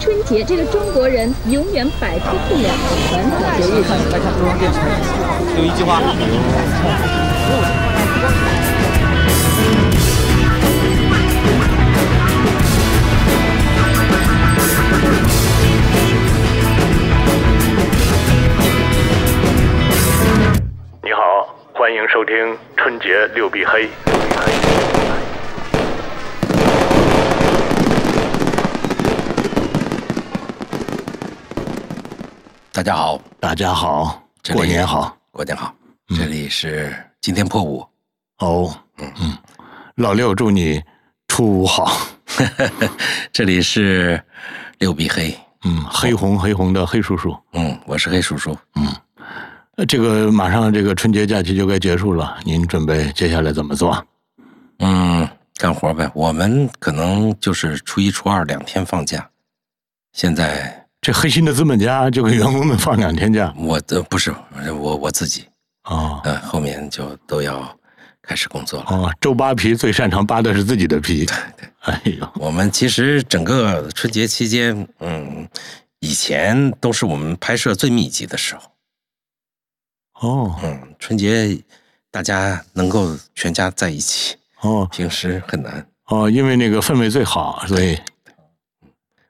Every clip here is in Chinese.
春节这个中国人永远摆脱不了的传统节日。来看中央电视台，有一句话。你好，欢迎收听春节六必黑。家好，大家好，过年好。过年好，这里是今天破五，哦，嗯。嗯，老六祝你初五好。这里是六必黑，嗯，黑红黑红的黑叔叔。嗯，我是黑叔叔，嗯。这个马上这个春节假期就该结束了，您准备接下来怎么做？嗯，干活呗。我们可能就是初一、初二两天放假，现在这黑心的资本家就给员工们放两天假我的不是我我自己，啊呃，后面就都要开始工作了。哦，周扒皮最擅长扒的是自己的皮。哎呦，我们其实整个春节期间，嗯，以前都是我们拍摄最密集的时候。哦嗯，春节大家能够全家在一起，哦 平时很难，哦，因为那个氛围最好，所以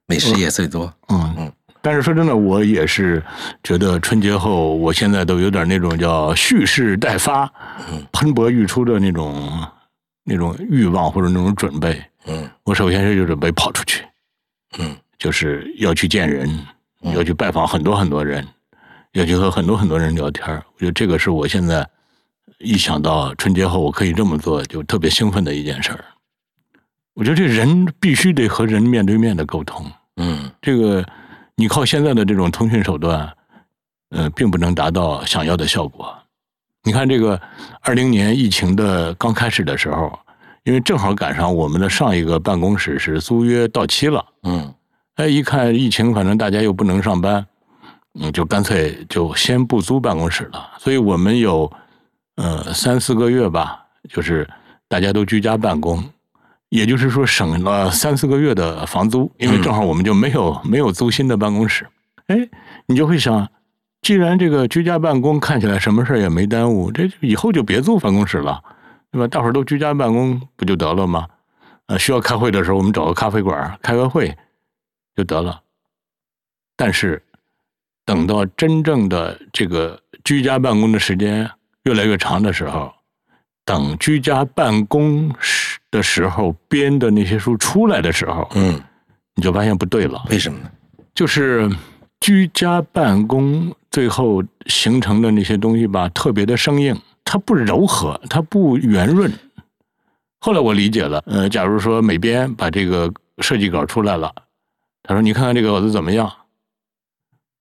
美食也最多。嗯嗯。但是说真的，我也是觉得春节后，我现在都有点那种叫蓄势待发、嗯喷薄欲出的那种那种欲望或者那种准备。嗯我首先是就准备跑出去，嗯就是要去见人，要去拜访很多很多人，要去和很多很多人聊天儿。我觉得这个是我现在一想到春节后我可以这么做，就特别兴奋的一件事儿。我觉得这人必须得和人面对面的沟通。嗯这个你靠现在的这种通讯手段，呃，并不能达到想要的效果。你看这个二零年疫情的刚开始的时候，因为正好赶上我们的上一个办公室是租约到期了，嗯哎，一看疫情，反正大家又不能上班，嗯，就干脆就先不租办公室了。所以我们有呃三四个月吧，就是大家都居家办公，也就是说省了三四个月的房租，因为正好我们就没有没有租新的办公室。哎，你就会想，既然这个居家办公看起来什么事儿也没耽误，这以后就别租办公室了，对吧？大伙儿都居家办公不就得了吗？呃，需要开会的时候，我们找个咖啡馆开个会就得了。但是等到真正的这个居家办公的时间越来越长的时候，等居家办公时的时候编的那些书出来的时候，嗯，你就发现不对了。为什么呢？就是居家办公最后形成的那些东西吧，特别的生硬，它不柔和，它不圆润。后来我理解了，呃，假如说美编把这个设计稿出来了，他说：“你看看这个稿子怎么样？”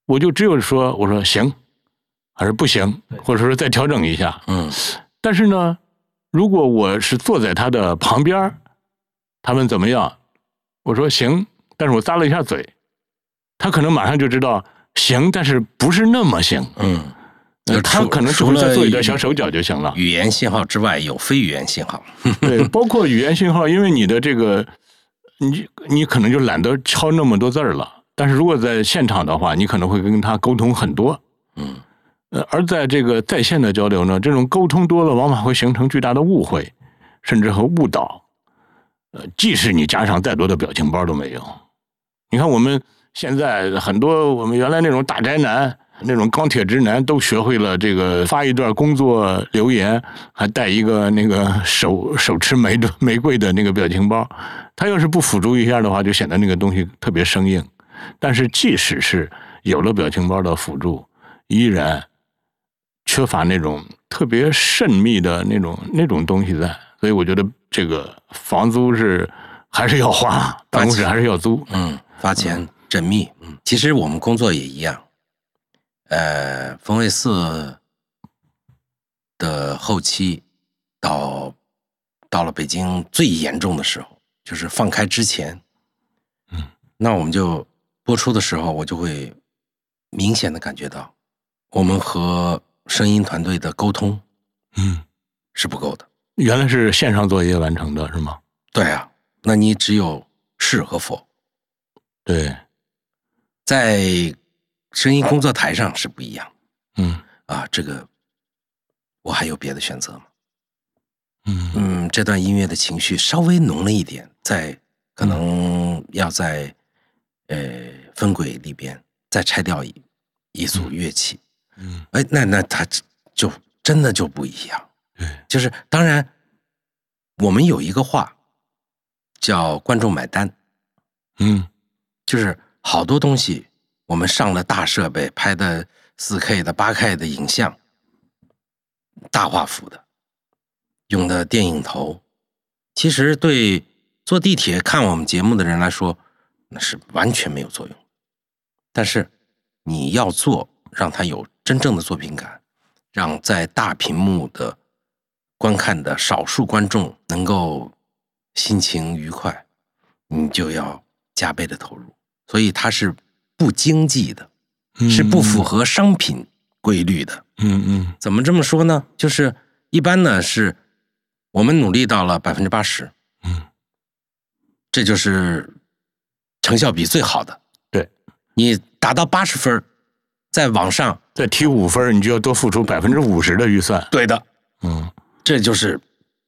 我就只有说：“我说行，还是不行，或者说再调整一下。”嗯但是呢，如果我是坐在他的旁边儿他们怎么样？我说行，但是我咂了一下嘴，他可能马上就知道行，但是不是那么行。嗯，呃他除可能只除了会再做一点小手脚就行了。语言信号之外，有非语言信号。对，包括语言信号，因为你的这个，你你可能就懒得敲那么多字儿了。但是如果在现场的话，你可能会跟他沟通很多。嗯呃，而在这个在线的交流呢，这种沟通多了，往往会形成巨大的误会，甚至和误导。呃，即使你加上再多的表情包都没用。你看我们现在很多我们原来那种大宅男、那种钢铁直男，都学会了这个发一段工作留言，还带一个那个手手持玫玫瑰的那个表情包。他要是不辅助一下的话，就显得那个东西特别生硬。但是即使是有了表情包的辅助，依然缺乏那种特别慎密的那种那种东西在，所以我觉得这个房租是还是要花，办公室还是要租。嗯，发钱缜密。嗯，其实我们工作也一样。呃，风味四的后期到到了北京最严重的时候，就是放开之前，嗯，那我们就播出的时候，我就会明显的感觉到，我们和声音团队的沟通嗯，是不够的。原来是线上作业完成的是吗？对啊，那你只有是和否。对，在声音工作台上是不一样嗯啊。这个我还有别的选择吗？嗯嗯，这段音乐的情绪稍微浓了一点，在可能要在呃分轨里边再拆掉一一组乐器，嗯哎，那那他就真的就不一样。对，就是当然，我们有一个话叫观众买单，嗯就是好多东西我们上了大设备拍的四 K 的、八 K 的影像，大画幅的，用的电影头，其实对坐地铁看我们节目的人来说，那是完全没有作用。但是你要做，让它有真正的作品感，让在大屏幕的观看的少数观众能够心情愉快，你就要加倍的投入。所以它是不经济的，嗯，是不符合商品规律的。嗯嗯怎么这么说呢？就是一般呢是我们努力到了百分之八十，嗯，这就是成效比最好的。对，你达到八十分儿，在网上，再提五分，你就要多付出百分之五十的预算。对的，嗯，这就是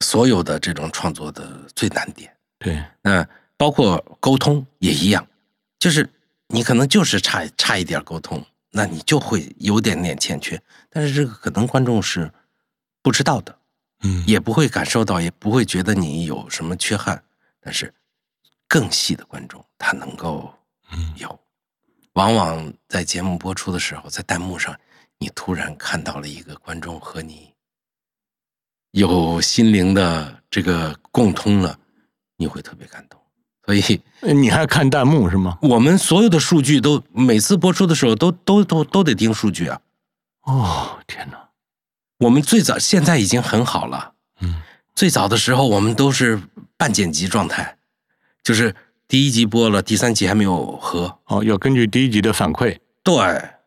所有的这种创作的最难点。对，那包括沟通也一样，就是你可能就是差差一点沟通，那你就会有点点欠缺。但是这个可能观众是不知道的，嗯也不会感受到，也不会觉得你有什么缺憾。但是更细的观众，他能够嗯有。往往在节目播出的时候，在弹幕上，你突然看到了一个观众和你有心灵的这个共通了，你会特别感动。所以，呃你还看弹幕是吗？我们所有的数据都每次播出的时候都都都都得盯数据啊。哦，天哪！我们最早现在已经很好了，嗯最早的时候我们都是半剪辑状态，就是第一集播了，第三集还没有合。哦，要根据第一集的反馈。对，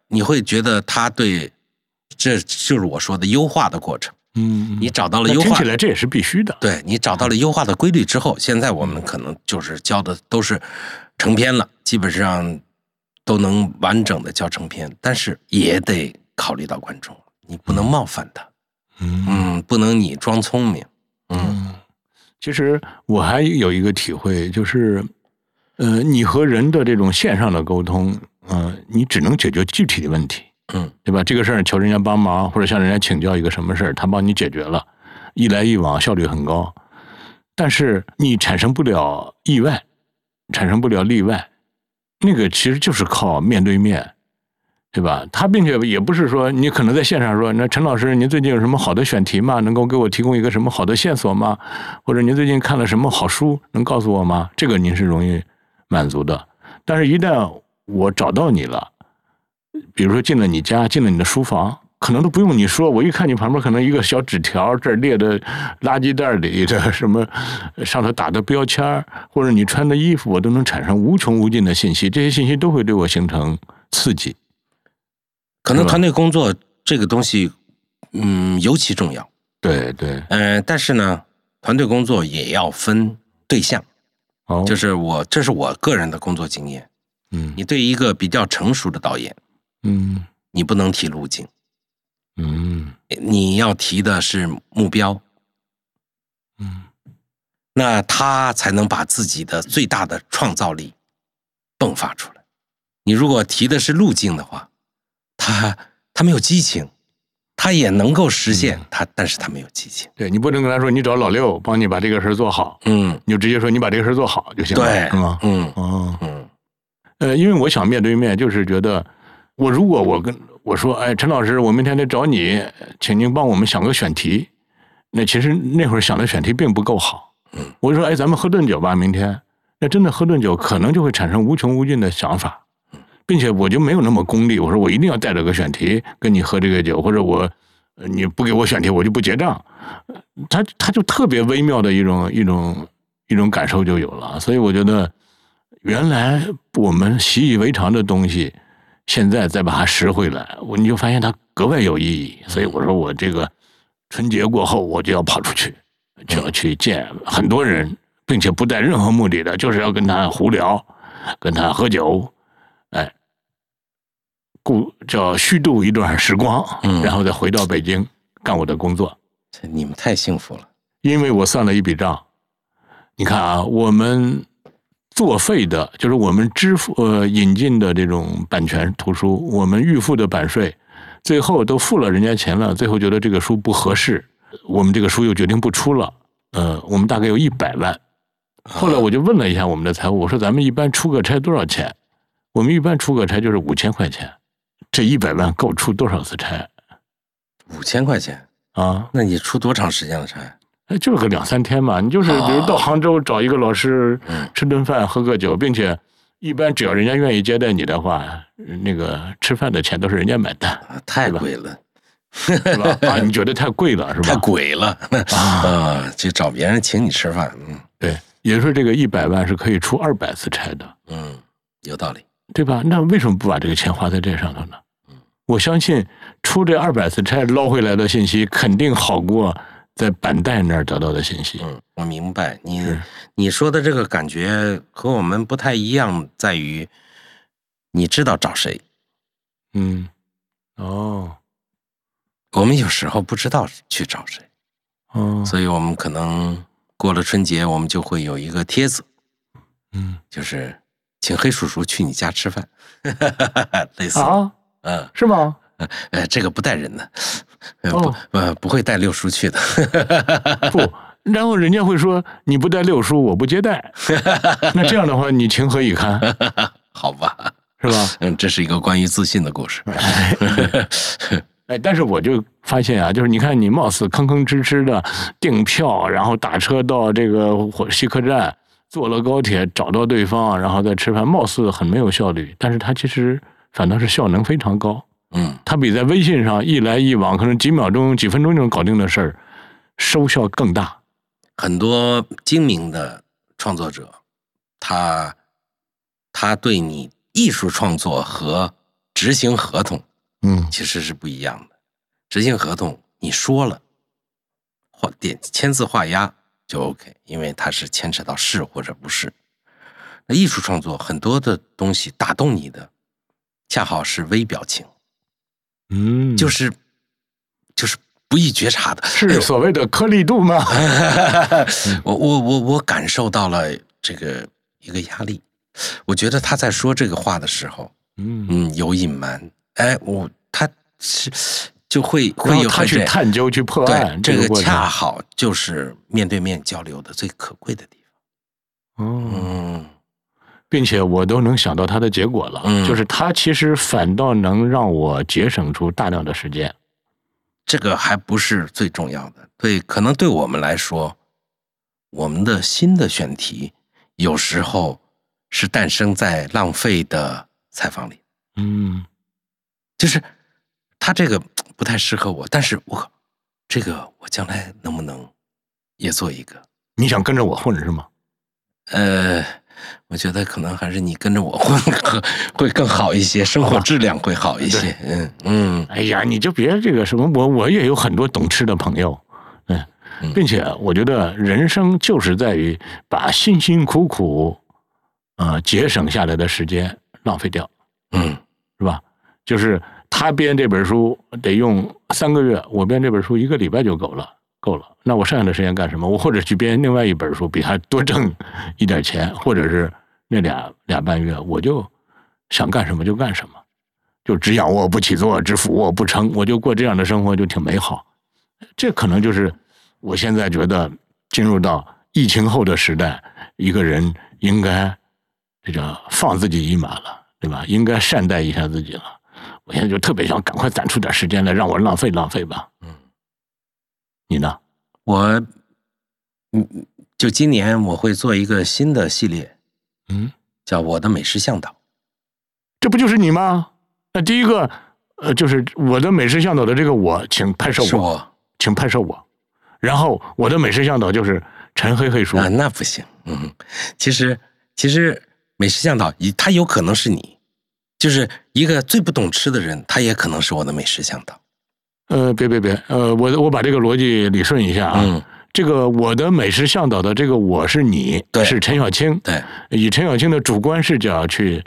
你会觉得他对，这就是我说的优化的过程。嗯，你找到了优化那听起，来这也是必须的。对你找到了优化的规律之后，现在我们可能就是教的都是成片了，基本上都能完整的教成片，但是也得考虑到观众，你不能冒犯他，嗯嗯，不能你装聪明，嗯嗯，其实我还有一个体会，就是，呃，你和人的这种线上的沟通，呃，你只能解决具体的问题，嗯，对吧？这个事儿求人家帮忙，或者向人家请教一个什么事儿，他帮你解决了，一来一往效率很高，但是你产生不了意外，产生不了例外，那个其实就是靠面对面。对吧？他并且也不是说你可能在线上说，那陈老师，您最近有什么好的选题吗？能够给我提供一个什么好的线索吗？或者您最近看了什么好书，能告诉我吗？这个您是容易满足的。但是，一旦我找到你了，比如说进了你家，进了你的书房，可能都不用你说，我一看你旁边可能一个小纸条，这儿列的垃圾袋里的什么，上头打的标签或者你穿的衣服，我都能产生无穷无尽的信息，这些信息都会对我形成刺激。可能团队工作这个东西，嗯，尤其重要。对对，嗯、但是呢，团队工作也要分对象，哦，就是我这是我个人的工作经验。嗯。你对一个比较成熟的导演，嗯。你不能提路径，嗯。你要提的是目标，嗯。那他才能把自己的最大的创造力迸发出来。你如果提的是路径的话，他他没有激情，他也能够实现他，但是他没有激情。对你不能跟他说你找老六帮你把这个事儿做好，嗯，你就直接说你把这个事儿做好就行了，对是吗？嗯哦，嗯呃，因为我想面对面，就是觉得我如果我跟我说，哎，陈老师，我明天得找你，请您帮我们想个选题。那其实那会儿想的选题并不够好。嗯，我就说，哎，咱们喝顿酒吧，明天。那真的喝顿酒，可能就会产生无穷无尽的想法，并且我就没有那么功利。我说我一定要带着个选题跟你喝这个酒，或者我呃你不给我选题，我就不结账。呃他他就特别微妙的一种一种一种感受就有了。所以我觉得，原来我们习以为常的东西，现在再把它拾回来，我你就发现它格外有意义。所以我说我这个春节过后，我就要跑出去，就要去见很多人，并且不带任何目的的，就是要跟他胡聊，跟他喝酒，哎，故叫虚度一段时光，嗯然后再回到北京干我的工作。这你们太幸福了。因为我算了一笔账，你看啊，我们作废的，就是我们支付呃引进的这种版权图书，我们预付的版税，最后都付了人家钱了，最后觉得这个书不合适，我们这个书又决定不出了，呃，我们大概有一百万。后来我就问了一下我们的财务，我说咱们一般出个差多少钱？我们一般出个差就是五千块钱，这一百万够出多少次差五千块钱，啊？那你出多长时间的差？哎，就是个两三天嘛，你就是比如到杭州找一个老师嗯吃顿饭、喝个酒，并且一般只要人家愿意接待你的话，那个吃饭的钱都是人家买单，啊，太贵了，是吧？啊，你觉得太贵了是太吧？鬼了啊！就找别人请你吃饭，嗯对，也就是说这个一百万是可以出二百次差的，嗯，有道理。对吧？那为什么不把这个钱花在这上头呢？我相信出这二百次差捞回来的信息肯定好过在板带那儿得到的信息。嗯，我明白。你你说的这个感觉和我们不太一样，在于你知道找谁，嗯，哦，我们有时候不知道去找谁，哦，所以我们可能过了春节，我们就会有一个帖子，嗯。就是请黑叔叔去你家吃饭，类似，啊，嗯是吗？呃，这个不带人的，呃哦不呃不会带六叔去的，不，然后人家会说你不带六叔，我不接待。那这样的话，你情何以堪，好吧？是吧？嗯，这是一个关于自信的故事。哎，但是我就发现啊，就是你看你貌似吭吭哧哧的订票，然后打车到这个火西客站，坐了高铁找到对方，然后再吃饭，貌似很没有效率，但是他其实反倒是效能非常高。嗯，它比在微信上一来一往，可能几秒钟、几分钟就能搞定的事儿，收效更大。很多精明的创作者，他他对你艺术创作和执行合同嗯其实是不一样的。执行合同你说了，画点签字画押就 OK，因为它是牵扯到是或者不是。那艺术创作很多的东西打动你的，恰好是微表情，嗯，就是就是不易觉察的，是所谓的颗粒度吗？我我我我感受到了这个一个压力，我觉得他在说这个话的时候，嗯，嗯，有隐瞒，哎，我他是就会会有他去探究、去破案，对，这个恰好就是面对面交流的最可贵的地方。哦，嗯并且我都能想到它的结果了，嗯就是它其实反倒能让我节省出大量的时间。这个还不是最重要的，对，可能对我们来说，我们的新的选题有时候是诞生在浪费的采访里。嗯，就是他这个不太适合我，但是我靠，这个我将来能不能也做一个？你想跟着我混是吗？呃，我觉得可能还是你跟着我混会会更好一些，生活质量会好一些。嗯嗯哎呀，你就别这个什么，我我也有很多懂吃的朋友，嗯嗯，并且我觉得人生就是在于把辛辛苦苦，呃，节省下来的时间浪费掉。嗯是吧？就是他编这本书得用三个月，我编这本书一个礼拜就够了，够了。那我剩下的时间干什么？我或者去编另外一本书，比他多挣一点钱，或者是那俩俩半月，我就想干什么就干什么，就只仰卧不起坐，只俯卧不撑，我就过这样的生活就挺美好。这可能就是我现在觉得进入到疫情后的时代，一个人应该这个放自己一马了，对吧？应该善待一下自己了。我现在就特别想赶快攒出点时间来，让我浪费浪费吧。嗯，你呢？我嗯，就今年我会做一个新的系列，嗯，叫《我的美食向导》。这不就是你吗？那第一个，呃，就是我的美食向导的这个我，请拍摄我，是我请拍摄我。然后我的美食向导就是陈黑黑说，啊，那不行。嗯，其实其实美食向导，他有可能是你，就是一个最不懂吃的人，他也可能是我的美食向导。呃，别别别，呃，我我把这个逻辑理顺一下啊。嗯这个我的美食向导的这个我是你，对是陈小青，对，以陈小青的主观视角去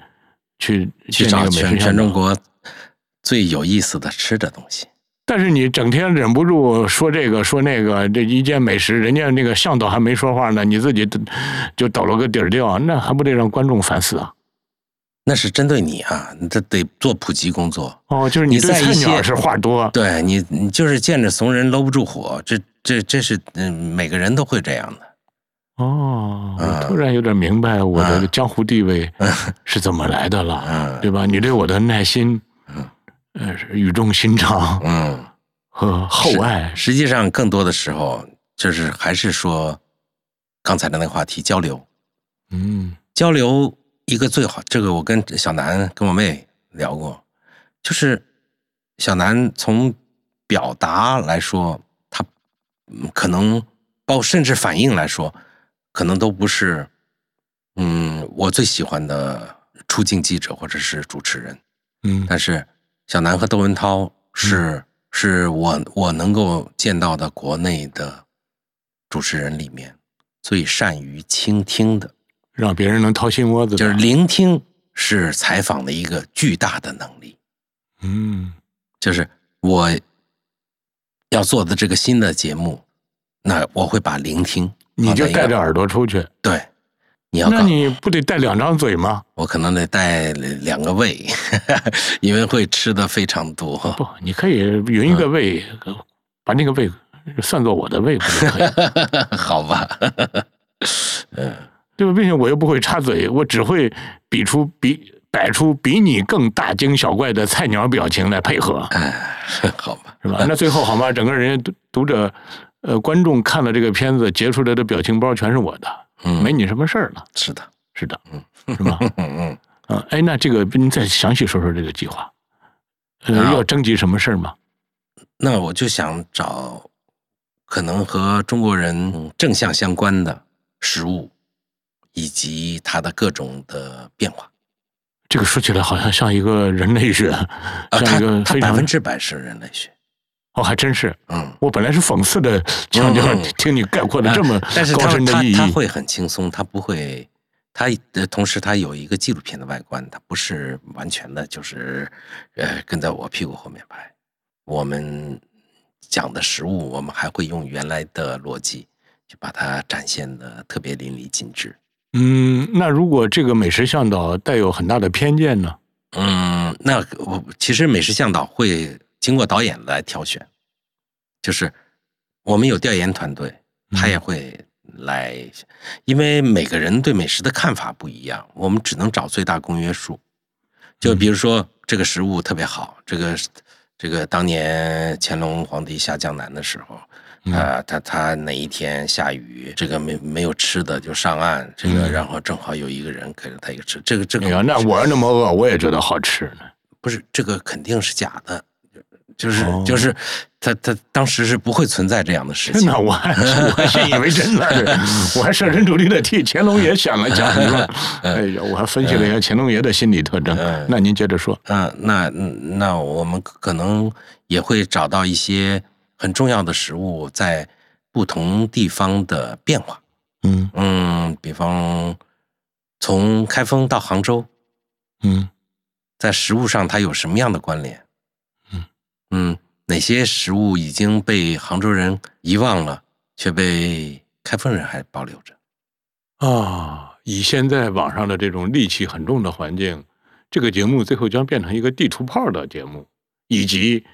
去去找全食。全中国最有意思的吃的东西。但是你整天忍不住说这个说那个，这一件美食，人家那个向导还没说话呢，你自己就就抖了个底儿掉，那还不得让观众反思啊？那是针对你啊，你这得做普及工作。哦，就是你在一些菜鸟是话多，对你，你就是见着怂人搂不住火，这这这是嗯，每个人都会这样的。哦，我嗯突然有点明白我的嗯江湖地位 是怎么来的了，嗯对吧？你对我的耐心，嗯呃，是语重心长嗯，和厚爱，实际上更多的时候就是还是说刚才的那个话题交流，嗯交流一个最好，这个我跟小南跟我妹聊过，就是小南从表达来说，他嗯可能包括甚至反应来说，可能都不是嗯我最喜欢的出镜记者或者是主持人，嗯。但是小南和窦文涛是、是我我能够见到的国内的主持人里面最善于倾听的。让别人能掏心窝子，就是聆听是采访的一个巨大的能力。嗯就是我要做的这个新的节目，那我会把聆听你就带着耳朵出去，对，你要那，你不得带两张嘴吗？我可能得带两个胃，因为会吃的非常多。不，你可以匀一个胃，把那个胃算作我的胃，不就可以？好吧，对吧？并且我又不会插嘴，我只会比出比摆出比你更大惊小怪的菜鸟表情来配合，哎，好吧，是吧？那最后好吗？整个人家读者，呃，观众看了这个片子，截出来的表情包全是我的，嗯，没你什么事儿了。是的，是的，嗯是吧？嗯嗯，嗯，哎，那这个您再详细说说这个计划，呃，啊要征集什么事儿吗？那我就想找可能和中国人正向相关的食物，以及它的各种的变化。这个说起来好像像一个人类学，啊，像它一个它百分之百是人类学。哦，还真是。嗯，我本来是讽刺的强调，嗯听你概括的这么高但是它深的意义它它，会很轻松，它不会，它呃，同时它有一个纪录片的外观，它不是完全的，就是呃跟在我屁股后面拍。我们讲的食物，我们还会用原来的逻辑，就把它展现的特别淋漓尽致。嗯，那如果这个美食向导带有很大的偏见呢？嗯，那我其实美食向导会经过导演来挑选，就是我们有调研团队，他也会来，因为每个人对美食的看法不一样，我们只能找最大公约数。就比如说这个食物特别好，这个这个当年乾隆皇帝下江南的时候。啊，他他哪一天下雨，这个没没有吃的就上岸，这个然后正好有一个人给了他一个吃，这个这个哎呀，那我要那么饿，我也觉得好吃呢。不是这个肯定是假的，就是、哦就是他他当时是不会存在这样的事情。那我还我还信以为真呢，我还设身处地的替乾隆爷想了想，是吧？哎呀，我还分析了一下乾隆爷的心理特征。嗯那您接着说。嗯、那嗯那我们可能也会找到一些很重要的食物在不同地方的变化。嗯嗯，比方从开封到杭州，嗯在食物上它有什么样的关联？嗯嗯，哪些食物已经被杭州人遗忘了，却被开封人还保留着？啊，以现在网上的这种戾气很重的环境，这个节目最后将变成一个地图炮的节目，以及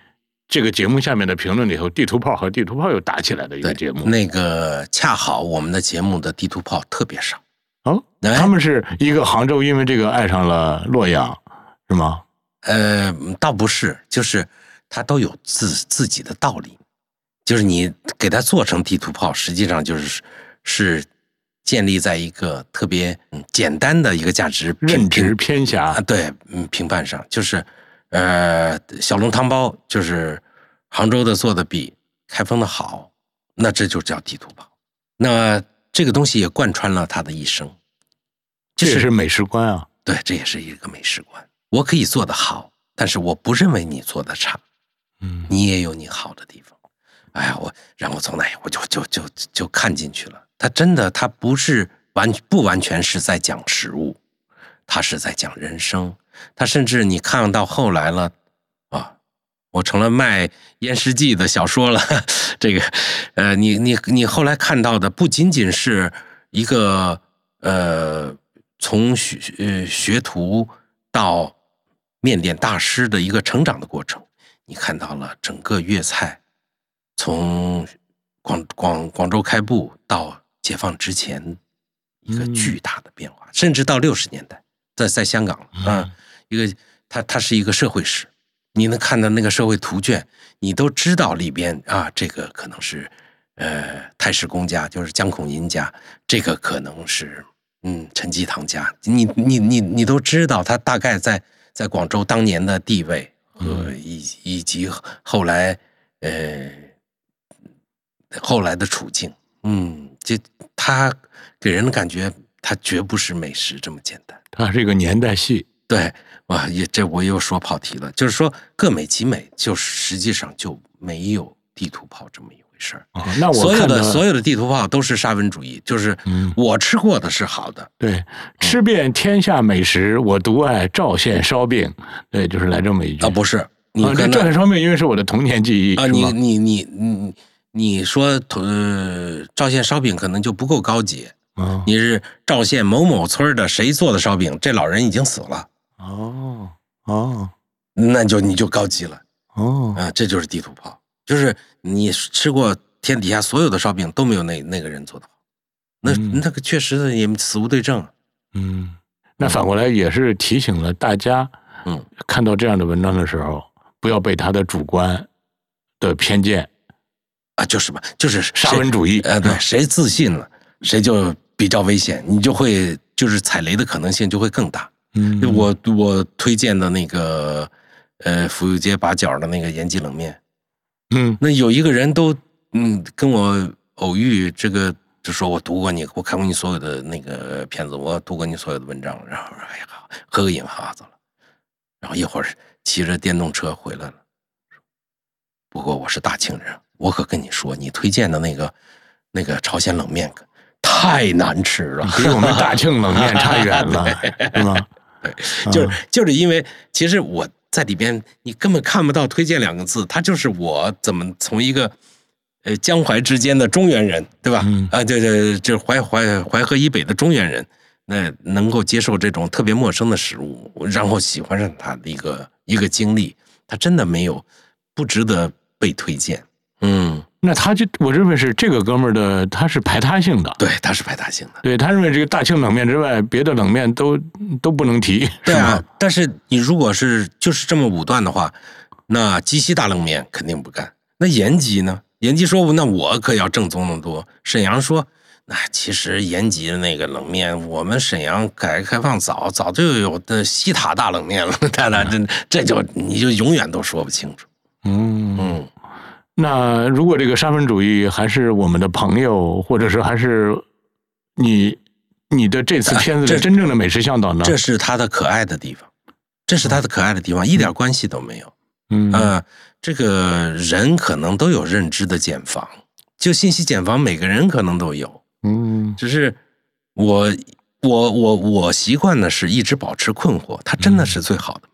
这个节目下面的评论里头，地图炮和地图炮又打起来的一个节目。那个恰好我们的节目的地图炮特别少。哦，哎他们是一个杭州，因为这个爱上了洛阳，是吗？呃，倒不是，就是他都有自自己的道理。就是你给他做成地图炮，实际上就是是建立在一个特别嗯简单的一个价值评认知偏狭。对，嗯，评判上就是，呃，小笼汤包就是杭州的做的比开封的好，那这就叫地图炮。那这个东西也贯穿了他的一生，就是这也是美食观啊。对，这也是一个美食观。我可以做得好，但是我不认为你做的差，嗯你也有你好的地方。哎呀，我然后从那我就就就就看进去了。他真的，他不是完不完全是在讲食物，他是在讲人生。他甚至你看到后来了啊，我成了卖烟尸记的小说了。这个，呃，你你你后来看到的不仅仅是一个呃从学呃学徒到面点大师的一个成长的过程，你看到了整个粤菜从广广广州开埠到解放之前一个巨大的变化，甚至到六十年代，在在香港啊，一个它它是一个社会史，你能看到那个社会图卷，你都知道里边啊，这个可能是呃太史公家，就是江孔殷家，这个可能是嗯陈济棠家，你你你你都知道他大概在在广州当年的地位和以以及后来呃后来的处境，嗯，这他给人的感觉，他绝不是美食这么简单。它是一个年代戏，对，哇，也这我又说跑题了，就是说各美其美，就实际上就没有地图炮这么一回事儿。啊那我所有的所有的地图炮都是沙文主义，就是嗯我吃过的是好的，对，吃遍天下美食，我独爱赵县烧饼。对，就是来这么一句啊，不是你啊，这赵县烧饼因为是我的童年记忆啊，你你你你你说呃赵县烧饼可能就不够高级，啊你是赵县某某村的谁做的烧饼，这老人已经死了，哦哦。那就你就高级了。哦。啊，这就是地图炮，就是你吃过天底下所有的烧饼都没有那那个人做的好，那、嗯。那个确实的也死无对证。嗯，那反过来也是提醒了大家，嗯，看到这样的文章的时候，不要被他的主观的偏见、啊，就是嘛，就是沙文主义，呃，对，嗯 谁自信了，谁就比较危险，你就会就是踩雷的可能性就会更大。嗯，我我推荐的那个呃府右街把角的那个延吉冷面，嗯。那有一个人都嗯跟我偶遇，这个就说我读过你，我看过你所有的那个片子，我读过你所有的文章，然后哎呀，好合个影，哈走了。然后一会儿骑着电动车回来了，不过我是大庆人，我可跟你说，你推荐的那个那个朝鲜冷面可太难吃了，比我们大庆冷面差远了，是吗？就是就是因为其实我在里边，你根本看不到“推荐”两个字，它就是我怎么从一个呃江淮之间的中原人，对吧？嗯啊，对对，这淮淮淮河以北的中原人，那能够接受这种特别陌生的食物，然后喜欢上它的一个一个经历，它真的没有不值得被推荐。嗯，那他就我认为是这个哥们儿的，他是排他性的，对，他是排他性的。对他认为这个大庆冷面之外，别的冷面都都不能提，对啊但是你如果是就是这么武断的话，那鸡西大冷面肯定不干。那延吉呢？延吉说：“那我可要正宗的多。”沈阳说：“那其实延吉的那个冷面，我们沈阳改革开放早早就有的西塔大冷面了。他那这这就你就永远都说不清楚。嗯嗯，那如果这个沙文主义还是我们的朋友，或者是还是你你的这次片子这的真正的美食向导呢？这是他的可爱的地方，这是他的可爱的地方，一点关系都没有。嗯呃，这个人可能都有认知的茧房，就信息茧房，每个人可能都有。嗯只是我我我我习惯的是一直保持困惑，它真的是最好的吗。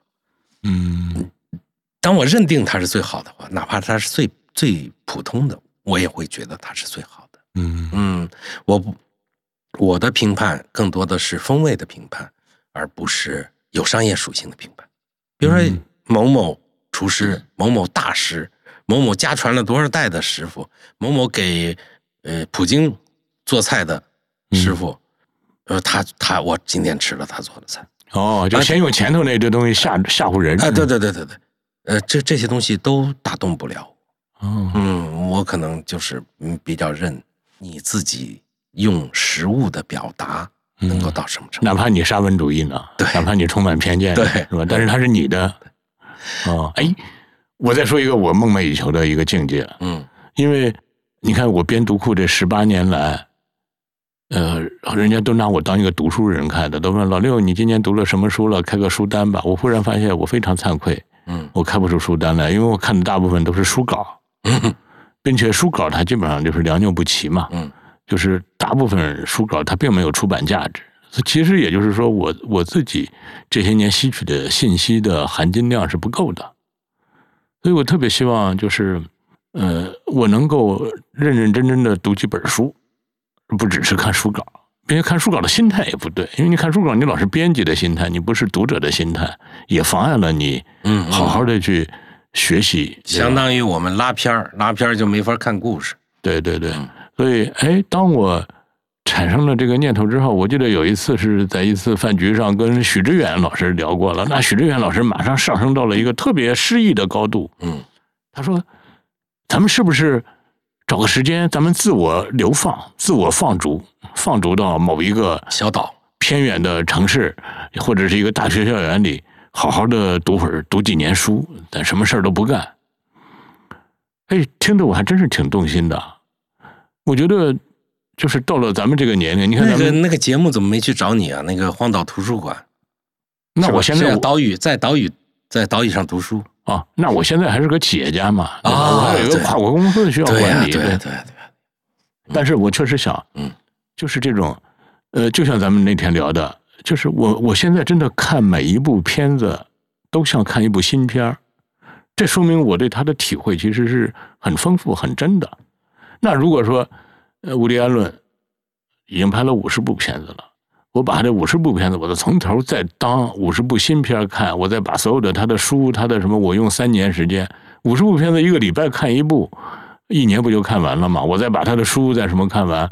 嗯当我认定它是最好的话，哪怕它是最最普通的，我也会觉得它是最好的。嗯嗯，我不我的评判更多的是风味的评判，而不是有商业属性的评判。比如说嗯某某厨师、某某大师、某某家传了多少代的师傅、某某给呃普京做菜的师傅，呃，他他我今天吃了他做的菜，哦，就先用前头那堆东西吓吓唬人啊，对对对对对，呃，这这些东西都打动不了嗯，我可能就是嗯比较认你自己用实物的表达能够到什么程度。哪怕你沙文主义呢，对哪怕你充满偏见，对是吧？但是它是你的，哦，哎，我再说一个我梦寐以求的一个境界，嗯因为你看我编读库这十八年来，呃，人家都拿我当一个读书人看的，都问老六你今年读了什么书了？开个书单吧。我忽然发现我非常惭愧，嗯我开不出书单来，因为我看的大部分都是书稿。并且书稿它基本上就是良莠不齐嘛，嗯，就是大部分书稿它并没有出版价值。其实也就是说我我自己这些年吸取的信息的含金量是不够的，所以我特别希望就是，呃，我能够认认真真的读几本书，不只是看书稿，并且看书稿的心态也不对，因为你看书稿，你老是编辑的心态，你不是读者的心态，也妨碍了你嗯，好好的去学习，相当于我们拉片儿，拉片儿就没法看故事。对对对。嗯，所以哎，当我产生了这个念头之后，我记得有一次是在一次饭局上跟许知远老师聊过了，那许知远老师马上上升到了一个特别诗意的高度，嗯。他说：“咱们是不是找个时间，咱们自我流放、自我放逐，放逐到某一个小岛，偏远的城市，或者是一个大学校园里，好好的读会儿、读几年书，但什么事儿都不干。”哎，听得我还真是挺动心的。我觉得，就是到了咱们这个年龄，你看那咱们，个那个节目怎么没去找你啊？那个荒岛图书馆，那我现在我岛屿在岛屿在岛屿上读书。啊，那我现在还是个企业家嘛，啊我还有一个跨国公司需要管理，对对对，但是我确实想，嗯，就是这种，呃，就像咱们那天聊的，就是我我现在真的看每一部片子都像看一部新片儿，这说明我对他的体会其实是很丰富、很真的。那如果说，呃，伍迪·艾伦已经拍了五十部片子了，我把这五十部片子，我再从头再当五十部新片儿看，我再把所有的他的书、他的什么，我用三年时间，五十部片子一个礼拜看一部，一年不就看完了吗？我再把他的书再什么看完，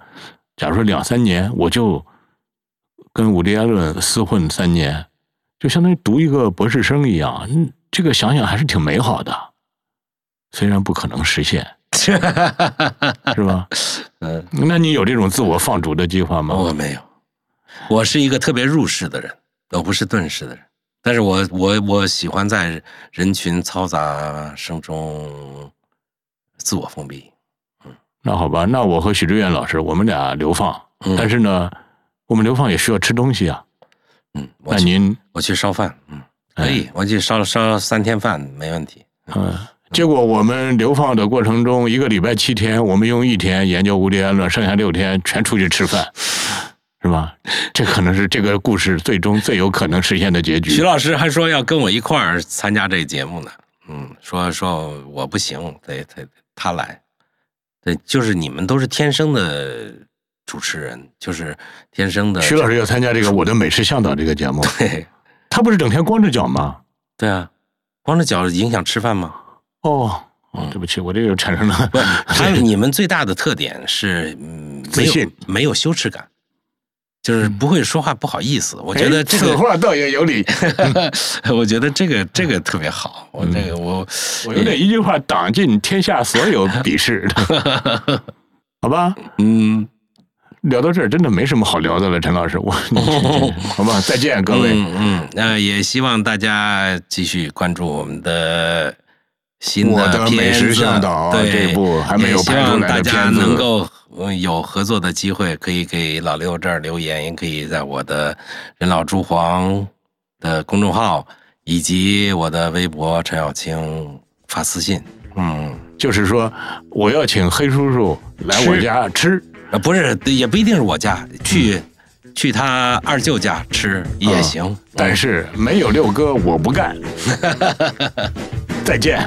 假如说两三年，我就跟伍迪·艾伦厮混三年，就相当于读一个博士生一样。嗯，这个想想还是挺美好的，虽然不可能实现，是吧？嗯，那你有这种自我放逐的计划吗？我没有，我是一个特别入世的人，我不是遁世的人。但是我我我喜欢在人群嘈杂声中自我封闭。嗯那好吧，那我和许志远老师，我们俩流放，嗯但是呢，我们流放也需要吃东西啊。嗯，那您，我去烧饭，嗯，可以，我去烧烧三天饭没问题。嗯，结果我们流放的过程中，一个礼拜七天，我们用一天研究伍迪·艾伦，剩下六天全出去吃饭，是吧？这可能是这个故事最终最有可能实现的结局。徐老师还说要跟我一块儿参加这个节目呢，嗯，说说我不行，得得他来，对，就是你们都是天生的主持人，就是天生的。徐老师要参加这个《我的美食向导》这个节目，对他不是整天光着脚吗？对啊，光着脚影响吃饭吗？哦，哦，对不起，我这个产生了不，他你们最大的特点是嗯，没有自信没有羞耻感，就是不会说话不好意思。我觉得哎这个，话倒也有理。我觉得这个这个特别好。我这个我我有点一句话挡尽天下所有鄙视的，好吧？嗯。聊到这儿，真的没什么好聊的了，陈老师，我 好吧，再见，各位。嗯嗯，那、也希望大家继续关注我们的新我的美食向导对这部还没有也希拍出来的望大家能够呃有合作的机会，可以给老六这儿留言，也可以在我的人老珠黄的公众号以及我的微博陈小青发私信。嗯，就是说，我要请黑叔叔来我家吃，呃，不是，也不一定是我家，去、去他二舅家吃也行。但是没有六哥我不干。再见。